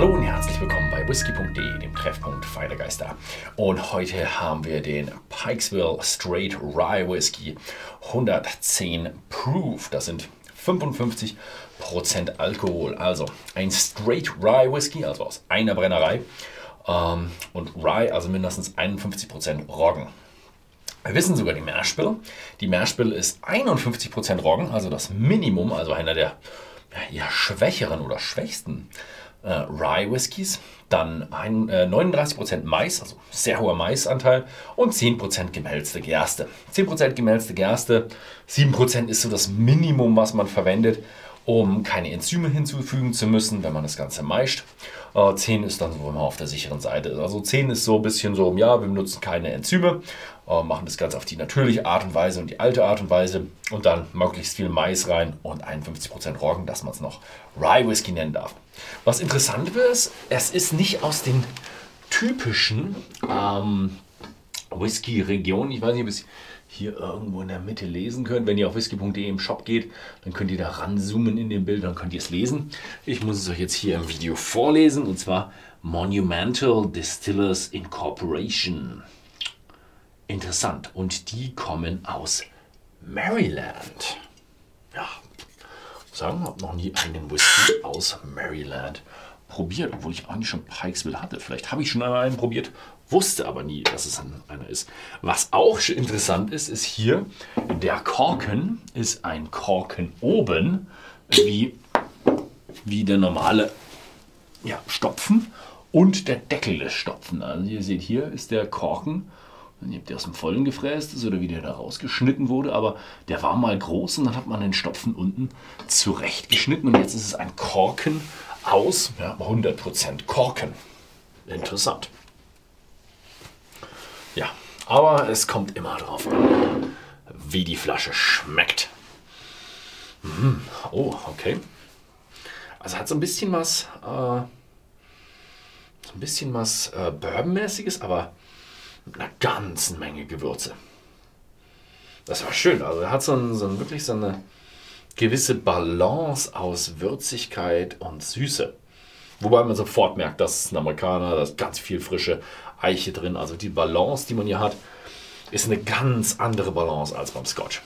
Hallo und herzlich willkommen bei whisky.de, dem Treffpunkt Feidergeister. Und heute haben wir den Pikesville Straight Rye Whisky 110 Proof. Das sind 55% Alkohol. Also ein Straight Rye Whisky, also aus einer Brennerei. Ähm, und Rye, also mindestens 51% Roggen. Wir wissen sogar die Mehrspille. Die Mehrspille ist 51% Roggen, also das Minimum, also einer der ja, schwächeren oder schwächsten äh, Rye Whiskys, dann ein, äh, 39% Mais, also sehr hoher Maisanteil und 10% gemälzte Gerste. 10% gemälzte Gerste, 7% ist so das Minimum, was man verwendet, um keine Enzyme hinzufügen zu müssen, wenn man das Ganze meischt. Äh, 10 ist dann so, man auf der sicheren Seite. Also 10 ist so ein bisschen so, ja, wir benutzen keine Enzyme, äh, machen das Ganze auf die natürliche Art und Weise und die alte Art und Weise und dann möglichst viel Mais rein und 51% Roggen, dass man es noch Rye Whisky nennen darf. Was interessant ist, es ist nicht aus den typischen ähm, Whisky-Regionen. Ich weiß nicht, ob es hier irgendwo in der Mitte lesen könnt. Wenn ihr auf whisky.de im Shop geht, dann könnt ihr da ranzoomen in dem Bild, dann könnt ihr es lesen. Ich muss es euch jetzt hier im Video vorlesen und zwar Monumental Distillers Incorporation. Interessant. Und die kommen aus Maryland. Ja, sagen, habe noch nie einen Whisky aus Maryland probiert, obwohl ich eigentlich schon Pikesville hatte. Vielleicht habe ich schon einmal einen probiert, wusste aber nie, dass es einer ist. Was auch interessant ist, ist hier, der Korken ist ein Korken oben, wie, wie der normale ja, Stopfen und der Deckel des Stopfen. Also ihr seht, hier ist der Korken nicht, ob der aus dem Vollen gefräst ist oder wie der da rausgeschnitten wurde, aber der war mal groß und dann hat man den Stopfen unten zurechtgeschnitten und jetzt ist es ein Korken aus ja, 100% Korken. Interessant. Ja, aber es kommt immer drauf an, wie die Flasche schmeckt. Mhm. Oh, okay. Also hat so ein bisschen was, äh, so ein bisschen was äh, Bourbon-mäßiges, aber mit einer ganzen Menge Gewürze. Das war schön. Also hat so, ein, so ein, wirklich so eine gewisse Balance aus Würzigkeit und Süße. Wobei man sofort merkt, das ist ein Amerikaner, da ist ganz viel frische Eiche drin. Also die Balance, die man hier hat, ist eine ganz andere Balance als beim Scotch.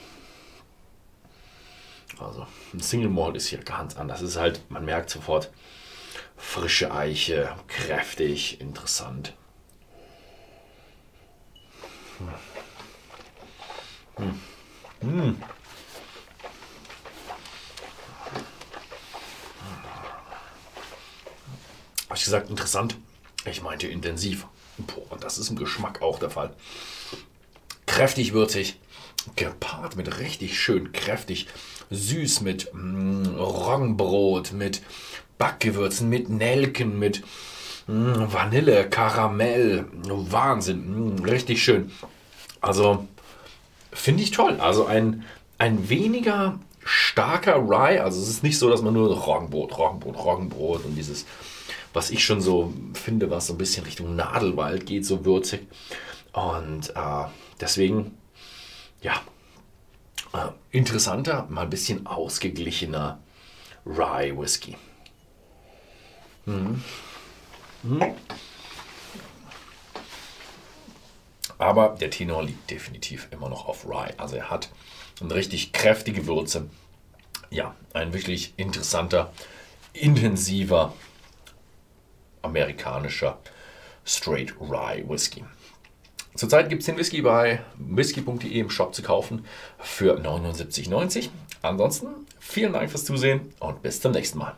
Also ein Single Malt ist hier ganz anders. Es ist halt, man merkt sofort frische Eiche, kräftig, interessant. Hm. Hm. Habe ich gesagt, interessant? Ich meinte intensiv. Boah, das ist im Geschmack auch der Fall. Kräftig würzig, gepaart mit richtig schön kräftig süß, mit mm, Roggenbrot, mit Backgewürzen, mit Nelken, mit Mm, Vanille, Karamell, Wahnsinn, mm, richtig schön. Also finde ich toll. Also ein, ein weniger starker Rye. Also es ist nicht so, dass man nur Roggenbrot, Roggenbrot, Roggenbrot und dieses, was ich schon so finde, was so ein bisschen Richtung Nadelwald geht, so würzig. Und äh, deswegen, ja, äh, interessanter, mal ein bisschen ausgeglichener Rye Whisky. Mhm. Mhm. Aber der Tenor liegt definitiv immer noch auf Rye. Also er hat eine richtig kräftige Würze. Ja, ein wirklich interessanter, intensiver amerikanischer Straight Rye Whisky. Zurzeit gibt es den Whisky bei whisky.de im Shop zu kaufen für 79,90. Ansonsten vielen Dank fürs Zusehen und bis zum nächsten Mal.